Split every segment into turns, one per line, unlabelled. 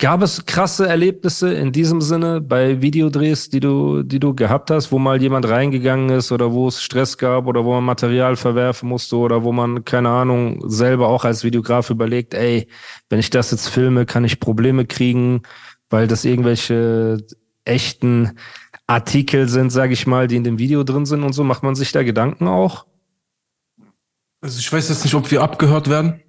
Gab es krasse Erlebnisse in diesem Sinne bei Videodrehs, die du, die du gehabt hast, wo mal jemand reingegangen ist oder wo es Stress gab oder wo man Material verwerfen musste oder wo man, keine Ahnung, selber auch als Videograf überlegt, ey, wenn ich das jetzt filme, kann ich Probleme kriegen, weil das irgendwelche echten Artikel sind, sage ich mal, die in dem Video drin sind und so. Macht man sich da Gedanken auch?
Also ich weiß jetzt nicht, ob wir abgehört werden.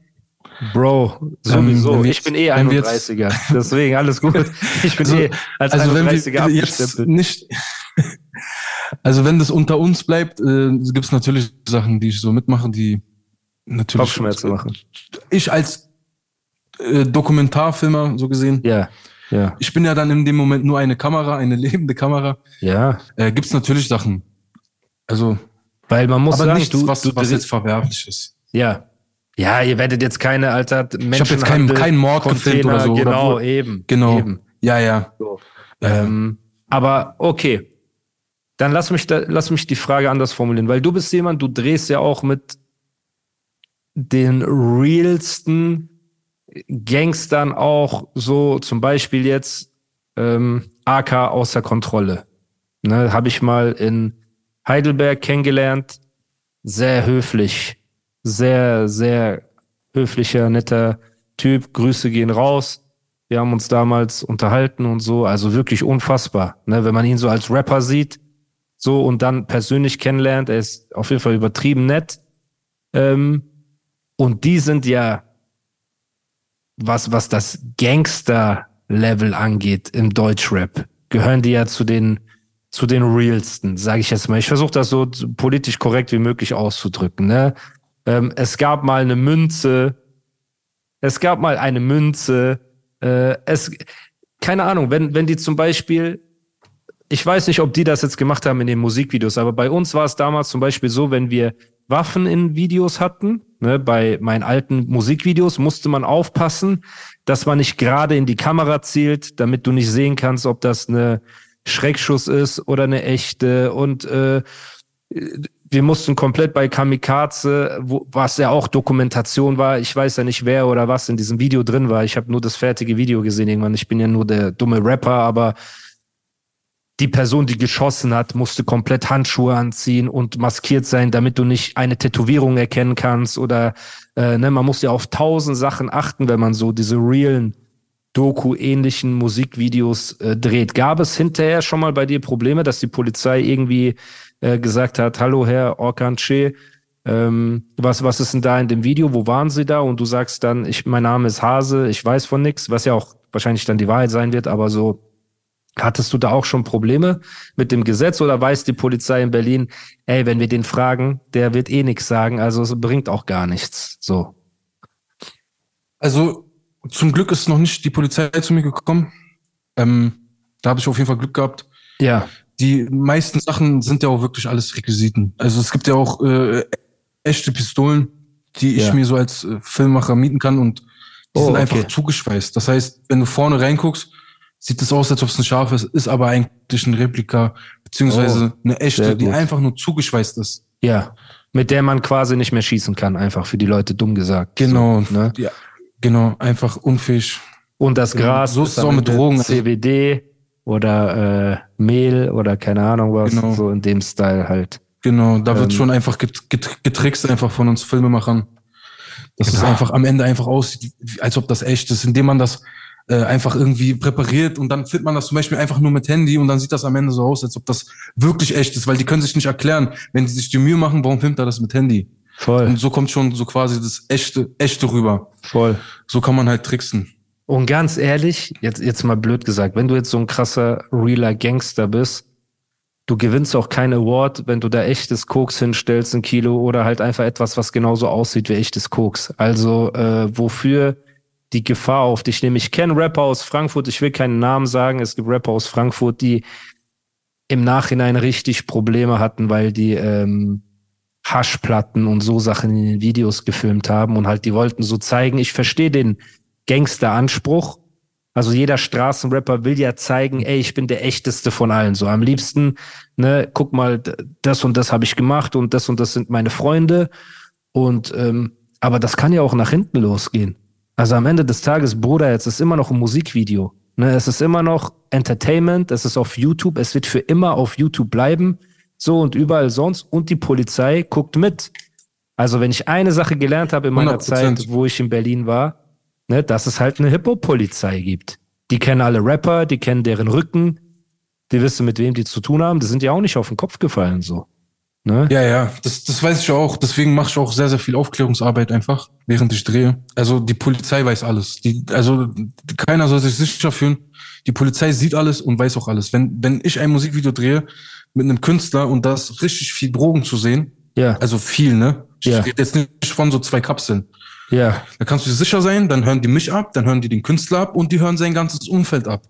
Bro, sowieso. Ähm, ich bin eh 31er. Deswegen alles gut. Ich bin also, eh als also 31er wenn wir jetzt
nicht. also wenn das unter uns bleibt, äh, gibt es natürlich Sachen, die ich so mitmache, die natürlich
Kopfschmerzen machen.
Ich als äh, Dokumentarfilmer so gesehen.
Ja. Ja.
Ich bin ja dann in dem Moment nur eine Kamera, eine lebende Kamera.
Ja.
Äh, Gibt es natürlich Sachen. Also.
Weil man muss
aber
sagen,
nichts, du, was, du, was jetzt verwerflich ist.
Ja. Ja, ihr werdet jetzt keine, Alter,
Menschen Ich habe jetzt keinen kein Mord gefilmt oder so.
Genau,
oder
eben.
Genau.
Eben.
Ja, ja.
So. Ähm, aber okay. Dann lass mich, da, lass mich die Frage anders formulieren, weil du bist jemand, du drehst ja auch mit den realsten Gangstern auch so, zum Beispiel jetzt ähm, AK außer Kontrolle. Ne, Habe ich mal in Heidelberg kennengelernt. Sehr höflich. Sehr, sehr höflicher, netter Typ. Grüße gehen raus. Wir haben uns damals unterhalten und so. Also wirklich unfassbar. Ne, wenn man ihn so als Rapper sieht, so und dann persönlich kennenlernt, er ist auf jeden Fall übertrieben nett. Ähm, und die sind ja was, was das Gangster-Level angeht im Deutschrap, gehören die ja zu den, zu den realsten, sage ich jetzt mal. Ich versuche das so politisch korrekt wie möglich auszudrücken. Ne? Ähm, es gab mal eine Münze, es gab mal eine Münze, äh, es, keine Ahnung, wenn, wenn die zum Beispiel, ich weiß nicht, ob die das jetzt gemacht haben in den Musikvideos, aber bei uns war es damals zum Beispiel so, wenn wir Waffen in Videos hatten. Ne, bei meinen alten Musikvideos musste man aufpassen, dass man nicht gerade in die Kamera zielt, damit du nicht sehen kannst, ob das eine Schreckschuss ist oder eine echte. Und äh, wir mussten komplett bei Kamikaze, wo, was ja auch Dokumentation war. Ich weiß ja nicht, wer oder was in diesem Video drin war. Ich habe nur das fertige Video gesehen irgendwann. Ich bin ja nur der dumme Rapper, aber die Person, die geschossen hat, musste komplett Handschuhe anziehen und maskiert sein, damit du nicht eine Tätowierung erkennen kannst oder äh, ne, man muss ja auf tausend Sachen achten, wenn man so diese realen Doku-ähnlichen Musikvideos äh, dreht. Gab es hinterher schon mal bei dir Probleme, dass die Polizei irgendwie äh, gesagt hat, hallo Herr Orkanche, ähm, was, was ist denn da in dem Video? Wo waren Sie da? Und du sagst dann, ich, mein Name ist Hase, ich weiß von nichts, was ja auch wahrscheinlich dann die Wahrheit sein wird, aber so, Hattest du da auch schon Probleme mit dem Gesetz oder weiß die Polizei in Berlin, ey, wenn wir den fragen, der wird eh nichts sagen, also es bringt auch gar nichts. So.
Also zum Glück ist noch nicht die Polizei zu mir gekommen. Ähm, da habe ich auf jeden Fall Glück gehabt.
Ja.
Die meisten Sachen sind ja auch wirklich alles Requisiten. Also es gibt ja auch äh, echte Pistolen, die ich ja. mir so als äh, Filmmacher mieten kann und die oh, sind okay. einfach zugeschweißt. Das heißt, wenn du vorne reinguckst, sieht es aus, als ob es ein Schaf ist, ist aber eigentlich ein Replika, beziehungsweise oh, eine echte, die einfach nur zugeschweißt ist.
Ja, mit der man quasi nicht mehr schießen kann, einfach für die Leute dumm gesagt.
Genau, so, ne? ja, genau, einfach unfähig.
Und das. Gras
so ist es auch mit Drogen.
CBD oder äh, Mehl oder keine Ahnung was, genau. so in dem Style halt.
Genau, da wird ähm, schon einfach getrickst einfach von uns Filmemachern. Dass genau. es einfach am Ende einfach aussieht, als ob das echt ist, indem man das äh, einfach irgendwie präpariert und dann filmt man das zum Beispiel einfach nur mit Handy und dann sieht das am Ende so aus, als ob das wirklich echt ist, weil die können sich nicht erklären, wenn die sich die Mühe machen, warum filmt er das mit Handy?
Voll.
Und so kommt schon so quasi das echte, echte rüber.
Voll.
So kann man halt tricksen.
Und ganz ehrlich, jetzt, jetzt mal blöd gesagt, wenn du jetzt so ein krasser, realer Gangster bist, du gewinnst auch kein Award, wenn du da echtes Koks hinstellst, ein Kilo, oder halt einfach etwas, was genauso aussieht wie echtes Koks. Also äh, wofür die Gefahr auf dich nehme. Ich kenne Rapper aus Frankfurt, ich will keinen Namen sagen, es gibt Rapper aus Frankfurt, die im Nachhinein richtig Probleme hatten, weil die ähm, Haschplatten und so Sachen in den Videos gefilmt haben und halt die wollten so zeigen, ich verstehe den Gangster-Anspruch. Also jeder Straßenrapper will ja zeigen, ey, ich bin der echteste von allen. So am liebsten, ne, guck mal, das und das habe ich gemacht und das und das sind meine Freunde. Und ähm, aber das kann ja auch nach hinten losgehen. Also am Ende des Tages, Bruder, jetzt ist immer noch ein Musikvideo. Ne, es ist immer noch Entertainment, es ist auf YouTube, es wird für immer auf YouTube bleiben. So und überall sonst. Und die Polizei guckt mit. Also wenn ich eine Sache gelernt habe in meiner 100%. Zeit, wo ich in Berlin war, ne, dass es halt eine Hip-Hop-Polizei gibt. Die kennen alle Rapper, die kennen deren Rücken, die wissen, mit wem die zu tun haben. Die sind ja auch nicht auf den Kopf gefallen, so.
Ne? Ja, ja, das, das weiß ich auch. Deswegen mache ich auch sehr, sehr viel Aufklärungsarbeit einfach, während ich drehe. Also die Polizei weiß alles. Die, also keiner soll sich sicher fühlen. Die Polizei sieht alles und weiß auch alles. Wenn, wenn ich ein Musikvideo drehe mit einem Künstler und da ist richtig viel Drogen zu sehen, ja. also viel, ne? Ich ja. rede jetzt nicht von so zwei Kapseln. Ja. Da kannst du dir sicher sein, dann hören die mich ab, dann hören die den Künstler ab und die hören sein ganzes Umfeld ab.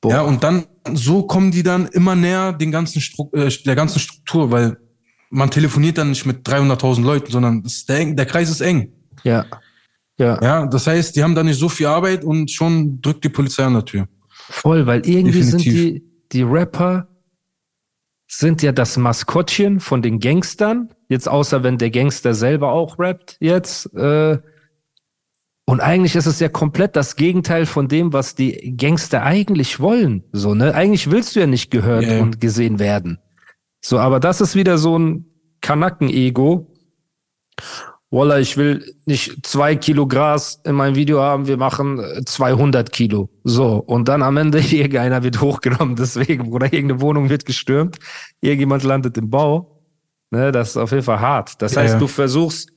Boah. Ja, und dann, so kommen die dann immer näher den ganzen äh, der ganzen Struktur, weil man telefoniert dann nicht mit 300.000 Leuten, sondern der, der Kreis ist eng.
Ja.
Ja. Ja, das heißt, die haben da nicht so viel Arbeit und schon drückt die Polizei an der Tür.
Voll, weil irgendwie Definitiv. sind die, die Rapper sind ja das Maskottchen von den Gangstern. Jetzt außer wenn der Gangster selber auch rappt jetzt. Äh, und eigentlich ist es ja komplett das Gegenteil von dem, was die Gangster eigentlich wollen. So, ne? Eigentlich willst du ja nicht gehört yeah. und gesehen werden. So, aber das ist wieder so ein Kanacken-Ego. Walla, ich will nicht zwei Kilo Gras in meinem Video haben, wir machen 200 Kilo. So, und dann am Ende irgendeiner wird hochgenommen, deswegen, oder irgendeine Wohnung wird gestürmt, irgendjemand landet im Bau. Ne, das ist auf jeden Fall hart. Das heißt, ja. du versuchst,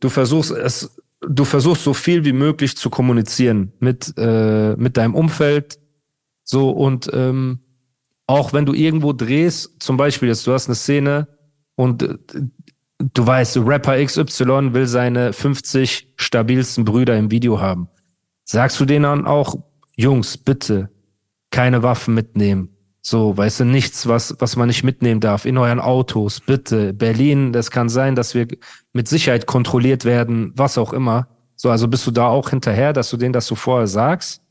du versuchst es du versuchst so viel wie möglich zu kommunizieren mit, äh, mit deinem Umfeld. So und ähm, auch wenn du irgendwo drehst, zum Beispiel jetzt, du hast eine Szene und äh, du weißt, Rapper XY will seine 50 stabilsten Brüder im Video haben. Sagst du denen dann auch, Jungs, bitte keine Waffen mitnehmen. So, weißt du, nichts, was, was man nicht mitnehmen darf in euren Autos, bitte. Berlin, das kann sein, dass wir mit Sicherheit kontrolliert werden, was auch immer. So, also bist du da auch hinterher, dass du denen das so vorher sagst?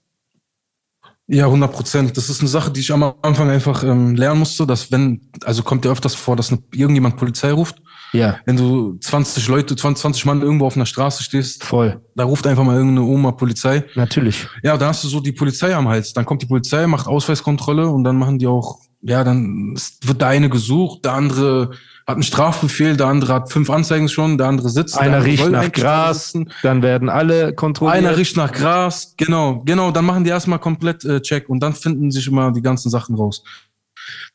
Ja, 100 Prozent. Das ist eine Sache, die ich am Anfang einfach ähm, lernen musste, dass wenn, also kommt ja öfters vor, dass irgendjemand Polizei ruft ja. Wenn du 20 Leute, 20, 20 Mann irgendwo auf einer Straße stehst,
voll.
Da ruft einfach mal irgendeine Oma Polizei.
Natürlich.
Ja, da hast du so die Polizei am Hals. Dann kommt die Polizei, macht Ausweiskontrolle und dann machen die auch, ja, dann wird der eine gesucht, der andere hat einen Strafbefehl, der andere hat fünf Anzeigen schon, der andere sitzt.
Einer andere riecht nach Gras, sitzen. dann werden alle kontrolliert.
Einer riecht nach Gras, genau, genau. Dann machen die erstmal komplett äh, Check und dann finden sich immer die ganzen Sachen raus.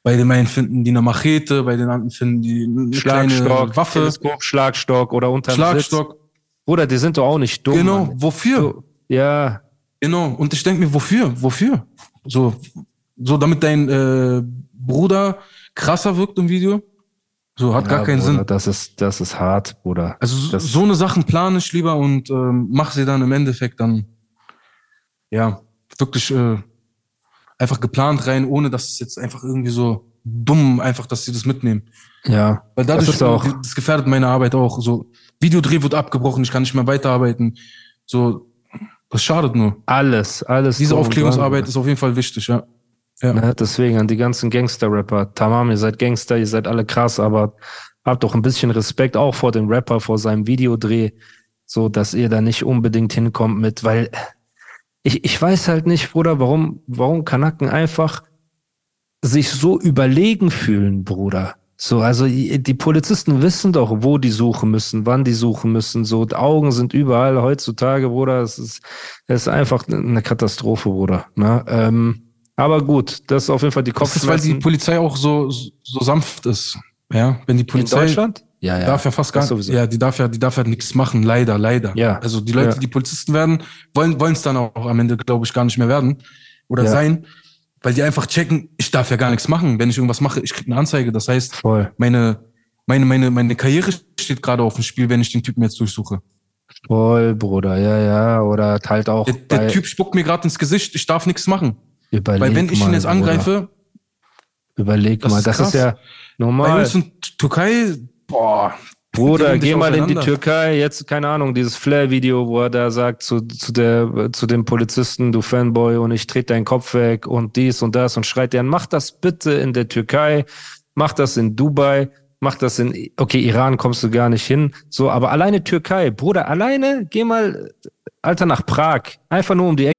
Bei den einen finden die eine Machete, bei den anderen finden die eine
Schlagstock, Waffe. Teleskop, Schlagstock oder unterm
Schlagstock. Sitz.
Bruder, die sind doch auch nicht dumm.
Genau, Mann. wofür?
So, ja.
Genau, und ich denke mir, wofür? Wofür? So, so damit dein äh, Bruder krasser wirkt im Video? So, hat ja, gar keinen
Bruder,
Sinn.
Das ist, das ist hart, Bruder.
Also
das
so eine Sachen plane ich lieber und ähm, mach sie dann im Endeffekt dann, ja, wirklich äh, einfach geplant rein, ohne dass es jetzt einfach irgendwie so dumm einfach, dass sie das mitnehmen.
Ja.
Weil dadurch, das, ist auch das gefährdet meine Arbeit auch. So, Videodreh wird abgebrochen, ich kann nicht mehr weiterarbeiten. So, das schadet nur.
Alles, alles.
Diese Aufklärungsarbeit ist auf jeden Fall wichtig, ja.
Ja. Ne, deswegen an die ganzen Gangster-Rapper. Tamam, ihr seid Gangster, ihr seid alle krass, aber habt doch ein bisschen Respekt auch vor dem Rapper, vor seinem Videodreh, so dass ihr da nicht unbedingt hinkommt mit, weil ich, ich weiß halt nicht, Bruder, warum, warum Kanaken einfach sich so überlegen fühlen, Bruder. So, also die Polizisten wissen doch, wo die suchen müssen, wann die suchen müssen. So, die Augen sind überall heutzutage, Bruder. Es ist, es ist einfach eine Katastrophe, Bruder. Ne? Ähm, aber gut, das ist auf jeden Fall die Kopfschmerzen.
Das ist, weil die Polizei auch so, so sanft ist. Ja, wenn die Polizei.
In Deutschland?
Ja, ja. Darf ja fast gar nicht. Ja, die darf ja, die darf ja nichts machen, leider, leider. Ja. Also die Leute, ja. die Polizisten werden, wollen wollen es dann auch am Ende, glaube ich, gar nicht mehr werden oder ja. sein. weil die einfach checken, ich darf ja gar nichts machen. Wenn ich irgendwas mache, ich krieg eine Anzeige. Das heißt,
Voll.
meine, meine, meine, meine Karriere steht gerade auf dem Spiel, wenn ich den Typen jetzt durchsuche.
Voll, Bruder, ja, ja. Oder halt auch.
Der, der Typ spuckt mir gerade ins Gesicht, ich darf nichts machen.
Überleg
Weil wenn ich ihn jetzt angreife,
Bruder. Überleg
Das
mal,
ist
das
krass.
ist ja
bei
normal.
uns in Türkei, boah.
Bruder, geh mal in die. Türkei, jetzt, keine Ahnung, dieses Flair-Video, wo er da sagt zu, zu, der, zu dem Polizisten, du Fanboy, und ich trete deinen Kopf weg und dies und das und schreit dir an, mach das bitte in der Türkei, mach das in Dubai, mach das in, okay, Iran kommst du gar nicht hin, so, aber alleine Türkei, Bruder, alleine, geh mal, Alter, nach Prag, einfach nur um die Ecke.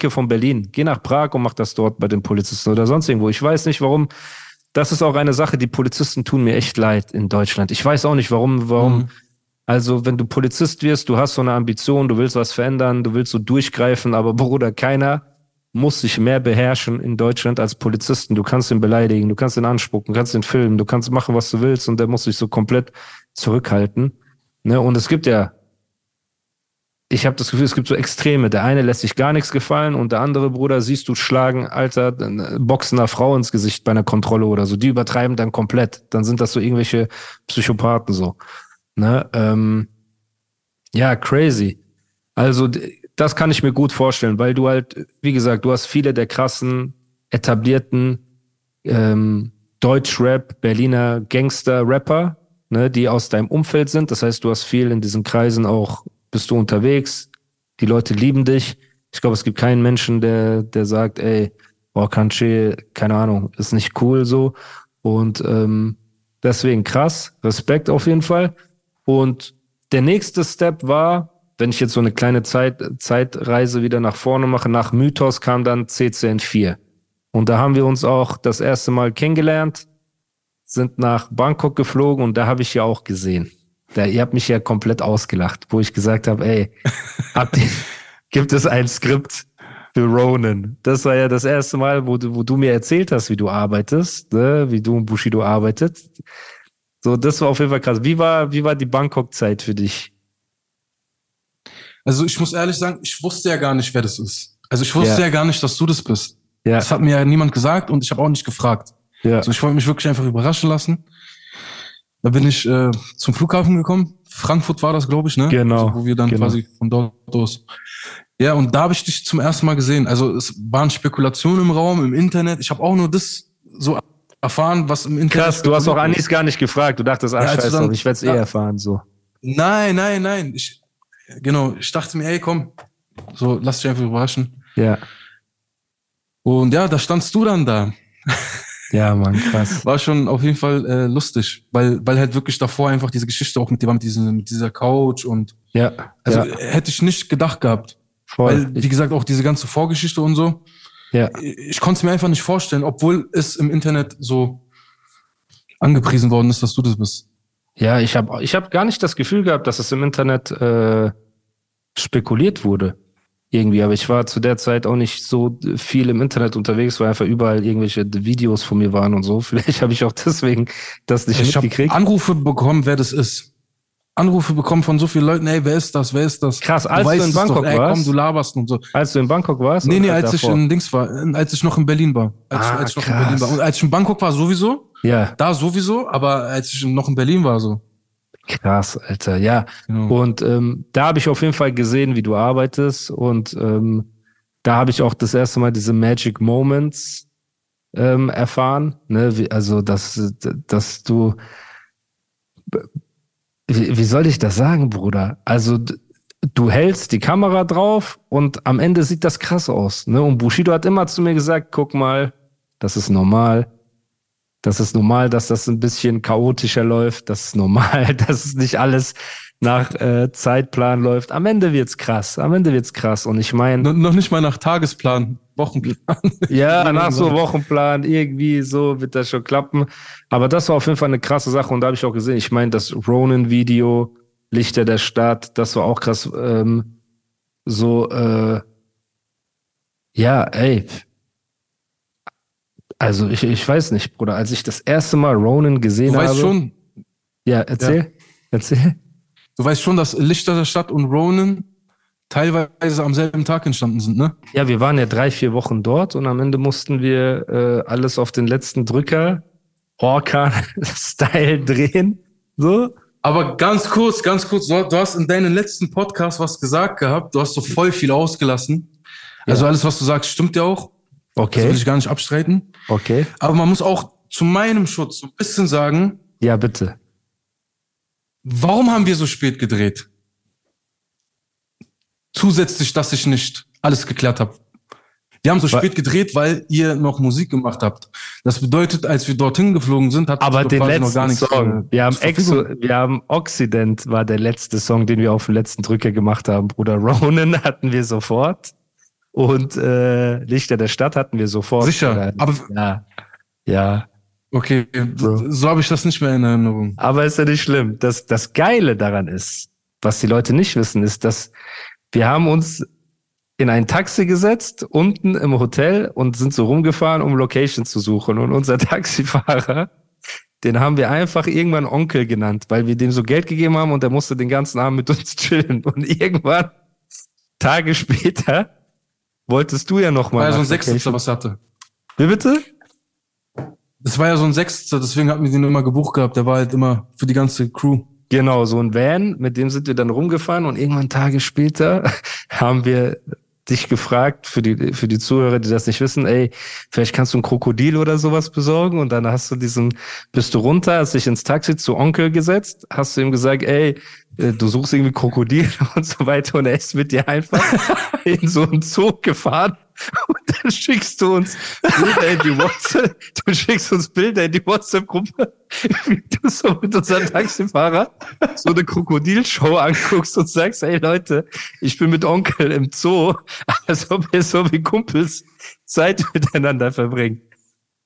Ecke von Berlin. Geh nach Prag und mach das dort bei den Polizisten oder sonst irgendwo. Ich weiß nicht, warum. Das ist auch eine Sache, die Polizisten tun mir echt leid in Deutschland. Ich weiß auch nicht, warum, warum.
Mhm.
Also, wenn du Polizist wirst, du hast so eine Ambition, du willst was verändern, du willst so durchgreifen, aber Bruder, keiner muss sich mehr beherrschen in Deutschland als Polizisten. Du kannst ihn beleidigen, du kannst ihn anspucken, du kannst ihn filmen, du kannst machen, was du willst und der muss sich so komplett zurückhalten. Ne? Und es gibt ja ich habe das Gefühl, es gibt so Extreme. Der eine lässt sich gar nichts gefallen und der andere Bruder siehst du schlagen, Alter, boxen einer Frau ins Gesicht bei einer Kontrolle oder so. Die übertreiben dann komplett. Dann sind das so irgendwelche Psychopathen so. Ne? Ähm, ja, crazy. Also das kann ich mir gut vorstellen, weil du halt, wie gesagt, du hast viele der krassen, etablierten ähm, Deutschrap, Berliner Gangster-Rapper, ne, die aus deinem Umfeld sind. Das heißt, du hast viel in diesen Kreisen auch, bist du unterwegs, die Leute lieben dich. Ich glaube, es gibt keinen Menschen, der, der sagt, ey, boah, Kanche, keine Ahnung, ist nicht cool so. Und ähm, deswegen krass, Respekt auf jeden Fall. Und der nächste Step war, wenn ich jetzt so eine kleine Zeit, Zeitreise wieder nach vorne mache, nach Mythos kam dann CCN4. Und da haben wir uns auch das erste Mal kennengelernt, sind nach Bangkok geflogen und da habe ich ja auch gesehen. Da, ihr habt mich ja komplett ausgelacht, wo ich gesagt habe, ey, habt ihr, gibt es ein Skript für Ronan? Das war ja das erste Mal, wo du, wo du mir erzählt hast, wie du arbeitest, ne? wie du und Bushido arbeitet. So, das war auf jeden Fall krass. Wie war, wie war die Bangkok-Zeit für dich?
Also ich muss ehrlich sagen, ich wusste ja gar nicht, wer das ist. Also ich wusste
Ja.
ja, gar nicht, dass du das bist.
Ja,
Das hat mir ja niemand gesagt und ich habe auch nicht gefragt.
ja.
Also ich wollte mich wirklich einfach überraschen lassen. Da bin ich äh, zum Flughafen gekommen. Frankfurt war das, glaube ich, ne?
Genau,
Also, wo wir dann
genau.
quasi von dort aus. Ja, und da habe ich dich zum ersten Mal gesehen. Also es waren Spekulationen im Raum, im Internet. Ich habe auch nur das so erfahren, was im Internet.
Krass, du hast auch Anis gar nicht gefragt. Du dachtest, ach
Ja,
scheiße,
dann-
ich werde es eh
ja.
erfahren. So.
Nein, nein, nein. Ich, genau, ich dachte mir, ey, komm, so lass dich einfach überraschen.
Ja.
Und ja, da standst du dann da.
Ja, Mann, krass.
War schon auf jeden Fall äh, lustig, weil, weil halt wirklich davor einfach diese Geschichte auch mit, dem, mit, diesem, mit dieser Couch und
Ja,
also
ja,
hätte ich nicht gedacht gehabt.
voll.
Weil, wie gesagt, auch diese ganze Vorgeschichte und so.
ja.
Ich konnte es mir einfach nicht vorstellen, obwohl es im Internet so angepriesen worden ist, dass du das bist.
Ja, ich habe ich hab gar nicht das Gefühl gehabt, dass es im Internet äh, spekuliert wurde. Irgendwie, aber ich war zu der Zeit auch nicht so viel im Internet unterwegs, weil einfach überall irgendwelche Videos von mir waren und so. Vielleicht habe ich auch deswegen das nicht
Ich habe
mitgekriegt.
Anrufe bekommen, wer das ist. Anrufe bekommen von so vielen Leuten, ey, wer ist das, wer ist das?
Krass, als du
weißt
in Bangkok
doch, ey,
warst?
komm, du laberst und so.
Als du in Bangkok warst?
Nee, nee, als ich
davor?
in Dings war, als ich noch in Berlin war. Als,
Ah,
ich, als ich noch in. Berlin war. Und als ich in Bangkok war, sowieso.
Ja,
Da sowieso, aber als ich noch in Berlin war, so.
Krass, Alter, ja. Genau. Und ähm, da habe ich auf jeden Fall gesehen, wie du arbeitest. Und ähm, da habe ich auch das erste Mal diese Magic Moments ähm, erfahren. Ne? Wie, also, dass, dass du. Wie, wie soll ich das sagen, Bruder? Also, du hältst die Kamera drauf und am Ende sieht das krass aus. Ne? Und Bushido hat immer zu mir gesagt: guck mal, das ist normal das ist normal, dass das ein bisschen chaotischer läuft. Das ist normal, dass es nicht alles nach äh, Zeitplan läuft. Am Ende wird's krass. Am Ende wird's krass. Und ich meine.
No, noch nicht mal nach Tagesplan, Wochenplan.
ja, nach so Wochenplan, irgendwie so wird das schon klappen. Aber das war auf jeden Fall eine krasse Sache. Und da habe ich auch gesehen, ich meine, das Ronin-Video, Lichter der Stadt, das war auch krass. Ähm, so, äh, ja, ey, also ich, ich weiß nicht, Bruder, als ich das erste Mal Ronan gesehen habe.
Du weißt schon.
Ja, erzähl. Ja. Erzähl.
Du weißt schon, dass Lichter der Stadt und Ronan teilweise am selben Tag entstanden sind, ne?
Ja, wir waren ja drei, vier Wochen dort und am Ende mussten wir äh, alles auf den letzten Drücker, Orkan-Style drehen. So.
Aber ganz kurz, ganz kurz, du, du hast in deinem letzten Podcast was gesagt gehabt, du hast so voll viel ausgelassen. Also alles, was du sagst, stimmt ja auch.
Okay.
Das will ich gar nicht abstreiten.
Okay.
Aber man muss auch zu meinem Schutz so ein bisschen sagen.
Ja, bitte.
Warum haben wir so spät gedreht? Zusätzlich, dass ich nicht alles geklärt habe. Wir haben so spät gedreht, weil ihr noch Musik gemacht habt. Das bedeutet, als wir dorthin geflogen sind, hat
aber den letzten noch gar nichts Song. Wir haben, Exo, wir haben Occident war der letzte Song, den wir auf den letzten Drücker gemacht haben. Bruder Ronan hatten wir sofort. Und äh, Lichter der Stadt hatten wir sofort.
Sicher, aber
ja, ja.
Okay, so, so habe ich das nicht mehr in Erinnerung.
Aber ist ja nicht schlimm. Das, das Geile daran ist, was die Leute nicht wissen, ist, dass wir haben uns in ein Taxi gesetzt, unten im Hotel und sind so rumgefahren, um Location zu suchen. Und unser Taxifahrer, den haben wir einfach irgendwann Onkel genannt, weil wir dem so Geld gegeben haben und der musste den ganzen Abend mit uns chillen. Und irgendwann, Tage später, wolltest du ja noch mal.
War ja so ein Sechster, was hatte.
Wie bitte?
Das war ja so ein Sechster, deswegen hatten wir den immer gebucht gehabt. Der war halt immer für die ganze Crew.
Genau, so ein Van, mit dem sind wir dann rumgefahren und irgendwann Tage später haben wir dich gefragt, für die, für die Zuhörer, die das nicht wissen, ey, vielleicht kannst du ein Krokodil oder sowas besorgen und dann hast du diesen, bist du runter, hast dich ins Taxi zu Onkel gesetzt, hast du ihm gesagt, ey, äh, du suchst irgendwie Krokodil und so weiter und er ist mit dir einfach in so einen Zug gefahren und dann schickst du uns Bilder in die WhatsApp, du schickst uns Bilder in die WhatsApp-Gruppe, wie du so mit unserem Taxifahrer so eine Krokodilshow anguckst und sagst, hey Leute, ich bin mit Onkel im Zoo, als ob wir so wie Kumpels Zeit miteinander verbringen.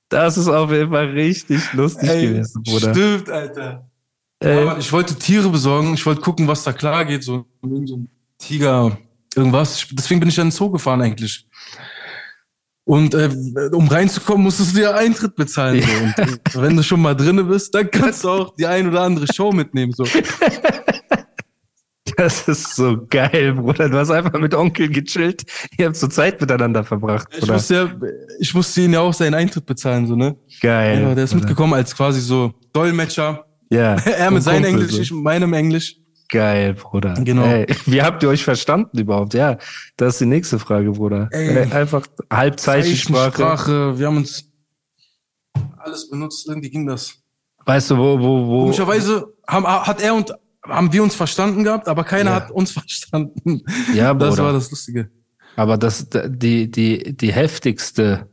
Das ist auf jeden Fall richtig lustig Ey, gewesen, Bruder.
Stimmt, Alter. Äh, ich wollte Tiere besorgen, ich wollte gucken, was da klar geht, so, so ein Tiger, irgendwas. Deswegen bin ich dann in den Zoo gefahren eigentlich. Und äh, um reinzukommen, musstest du dir Eintritt bezahlen. So. Und äh, wenn du schon mal drinne bist, dann kannst du auch die ein oder andere Show mitnehmen. So.
Das ist so geil, Bruder. Du hast einfach mit Onkel gechillt. Ihr habt so Zeit miteinander verbracht.
Ich musste, ja, ich musste ihn ja auch seinen Eintritt bezahlen, so, ne?
Geil.
Ja, der ist mitgekommen als quasi so Dolmetscher.
Ja.
er mit seinem Englisch, so. ich mit meinem Englisch.
Geil, Bruder.
Genau. Ey,
wie habt ihr euch verstanden überhaupt? Ja, das ist die nächste Frage, Bruder. Ey, einfach Halbzeichensprache.
Sprache, wir haben uns alles benutzt, irgendwie ging das.
Weißt du, wo, wo, wo?
Komischerweise haben, hat er und haben wir uns verstanden gehabt, aber keiner ja. hat uns verstanden.
Ja, Bruder.
Das war das Lustige.
Aber das, die, die, die heftigste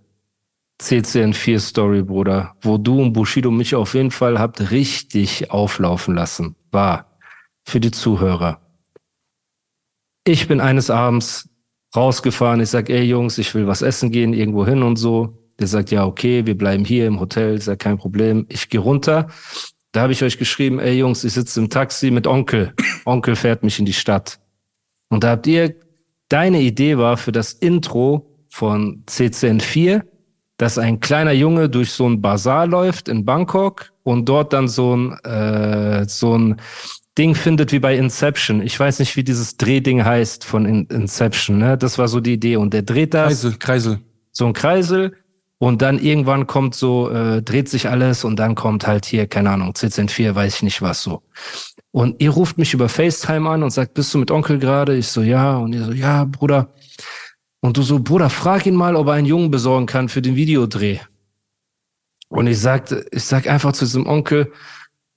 CCN4 Story, Bruder, wo du und Bushido mich auf jeden Fall habt richtig auflaufen lassen, war für die Zuhörer. Ich bin eines Abends rausgefahren, ich sag, ey Jungs, ich will was essen gehen, irgendwo hin und so. Der sagt, ja, okay, wir bleiben hier im Hotel, ist ja kein Problem. Ich gehe runter. Da habe ich euch geschrieben, ey Jungs, ich sitze im Taxi mit Onkel. Onkel fährt mich in die Stadt. Und da habt ihr, deine Idee war für das Intro von CCN4, dass ein kleiner Junge durch so ein Bazar läuft in Bangkok und dort dann so ein, äh, so ein Ding findet wie bei Inception. Ich weiß nicht, wie dieses Drehding heißt von In Inception. Ne? Das war so die Idee. Und der dreht das.
Kreisel, Kreisel.
So ein Kreisel. Und dann irgendwann kommt so, äh, dreht sich alles und dann kommt halt hier, keine Ahnung, CCN4, weiß ich nicht was so. Und ihr ruft mich über FaceTime an und sagt, bist du mit Onkel gerade? Ich so, ja. Und ihr so, ja, Bruder. Und du so, Bruder, frag ihn mal, ob er einen Jungen besorgen kann für den Videodreh. Und ich sagte, ich sag einfach zu diesem Onkel,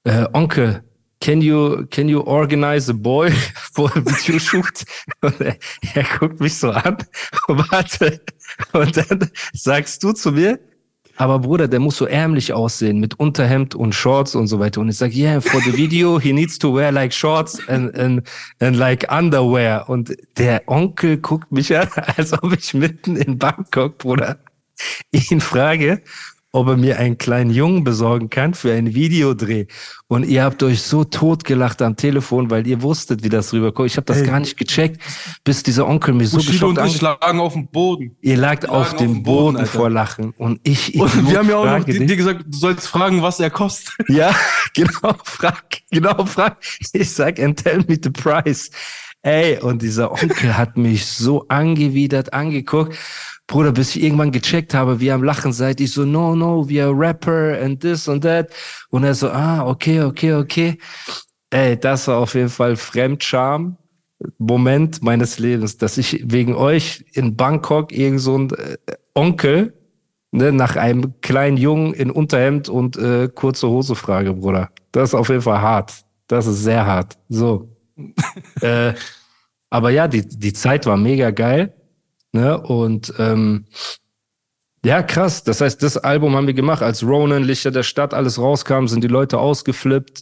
äh, Onkel, can you, can you organize a boy for a video shoot? Und er, er guckt mich so an warte. Und dann sagst du zu mir, aber Bruder, der muss so ärmlich aussehen mit Unterhemd und Shorts und so weiter. Und ich sag, yeah, for the video, he needs to wear like shorts and, and, and like underwear. Und der Onkel guckt mich an, als ob ich mitten in Bangkok, Bruder, ihn frage, ob er mir einen kleinen Jungen besorgen kann für einen Videodreh. Und ihr habt euch so totgelacht am Telefon, weil ihr wusstet, wie das rüberkommt. Ich habe das Ey. gar nicht gecheckt, bis dieser Onkel mir so
Bushido und ich lagen auf dem Boden.
Ihr lagt auf dem Boden, Boden vor Lachen. Und ich,
ich und wir haben ja auch noch dir gesagt, du sollst fragen, was er kostet.
Ja, genau, frag, genau, frag. Ich sag, and tell me the price. Ey, und dieser Onkel hat mich so angewidert angeguckt. Bruder, bis ich irgendwann gecheckt habe, wie am Lachen seid, ich so, no, no, we are Rapper and this and that. Und er so, ah, okay, okay, okay. Ey, das war auf jeden Fall Fremdscham. Moment meines Lebens, dass ich wegen euch in Bangkok irgend so ein äh, Onkel ne, nach einem kleinen Jungen in Unterhemd und äh, kurze Hose frage, Bruder. Das ist auf jeden Fall hart. Das ist sehr hart. So. äh, aber ja, die, die Zeit war mega geil. Ne? Und ähm, ja, krass. Das heißt, das Album haben wir gemacht, als Ronan, Lichter der Stadt, alles rauskam, sind die Leute ausgeflippt.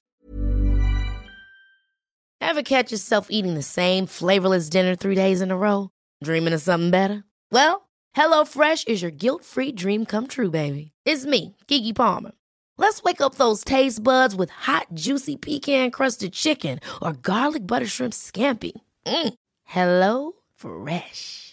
Ever catch yourself eating the same flavorless dinner three days in a row? Dreaming of something better? Well, HelloFresh is your guilt-free dream come true, baby. It's me, Kiki Palmer. Let's wake up those taste buds with hot, juicy pecan-crusted chicken or garlic butter shrimp scampi. Mm. Hello Fresh.